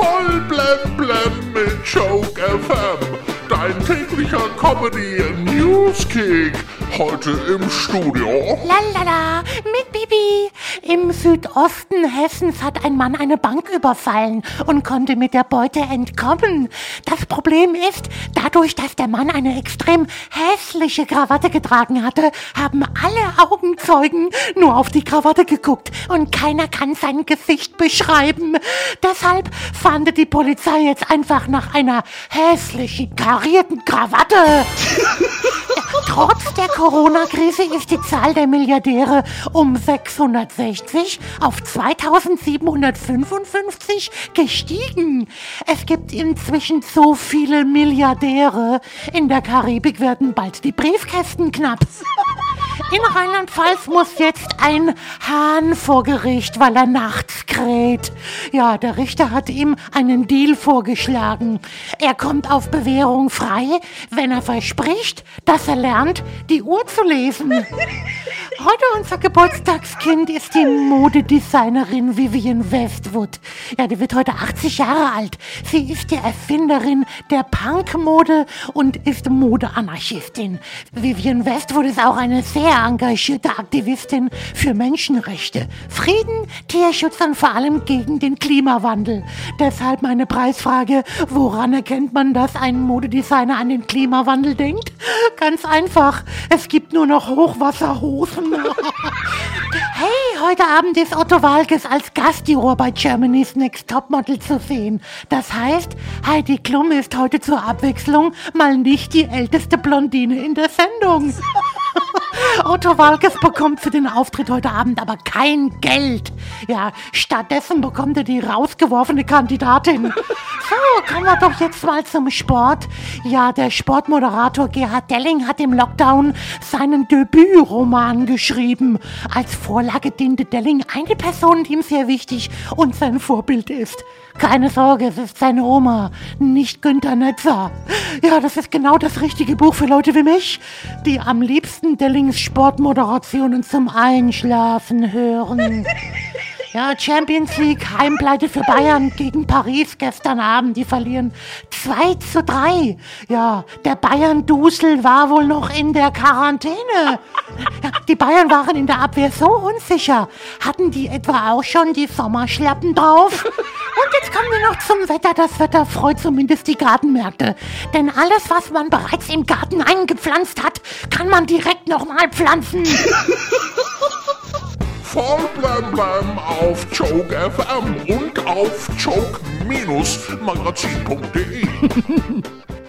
Voll blem blem mit Joke FM. Dein täglicher Comedy Newskick. Heute im Studio. Lalala, mit Bibi. Im Südosten Hessens hat ein Mann eine Bank überfallen und konnte mit der Beute entkommen. Problem ist, dadurch, dass der Mann eine extrem hässliche Krawatte getragen hatte, haben alle Augenzeugen nur auf die Krawatte geguckt und keiner kann sein Gesicht beschreiben. Deshalb fahndet die Polizei jetzt einfach nach einer hässlichen karierten Krawatte. Trotz der Corona-Krise ist die Zahl der Milliardäre um 660 auf 2755 gestiegen. Es gibt inzwischen so viele Milliardäre. In der Karibik werden bald die Briefkästen knapp. In Rheinland-Pfalz muss jetzt ein Hahn vor Gericht, weil er nachts kräht. Ja, der Richter hat ihm einen Deal vorgeschlagen. Er kommt auf Bewährung frei, wenn er verspricht, dass er lernt, die Uhr zu lesen. Heute unser Geburtstagskind ist die Modedesignerin Vivian Westwood. Ja, die wird heute 80 Jahre alt. Sie ist die Erfinderin der Punkmode und ist Modeanarchistin. Vivian Westwood ist auch eine sehr engagierte Aktivistin für Menschenrechte, Frieden, Tierschutz und vor allem gegen den Klimawandel. Deshalb meine Preisfrage, woran erkennt man, dass ein Modedesigner an den Klimawandel denkt? Ganz einfach, es gibt nur noch Hochwasserhosen. Hey, heute Abend ist Otto Walkes als Gastjuror bei Germany's Next Topmodel zu sehen. Das heißt, Heidi Klum ist heute zur Abwechslung mal nicht die älteste Blondine in der Sendung. Otto Walkes bekommt für den Auftritt heute Abend aber kein Geld. Ja, stattdessen bekommt er die rausgeworfene Kandidatin. Kommen wir doch jetzt mal zum Sport. Ja, der Sportmoderator Gerhard Delling hat im Lockdown seinen Debütroman geschrieben. Als Vorlage diente Delling eine Person, die ihm sehr wichtig und sein Vorbild ist. Keine Sorge, es ist seine Oma, nicht Günther Netzer. Ja, das ist genau das richtige Buch für Leute wie mich, die am liebsten Dellings Sportmoderationen zum Einschlafen hören. Ja, Champions League, Heimpleite für Bayern gegen Paris gestern Abend. Die verlieren 2 zu 3. Ja, der Bayern-Dusel war wohl noch in der Quarantäne. Ja, die Bayern waren in der Abwehr so unsicher. Hatten die etwa auch schon die Sommerschlappen drauf? Und jetzt kommen wir noch zum Wetter. Das Wetter freut zumindest die Gartenmärkte. Denn alles, was man bereits im Garten eingepflanzt hat, kann man direkt nochmal pflanzen. Voll blem blem auf Joke FM und auf joke-magazin.de.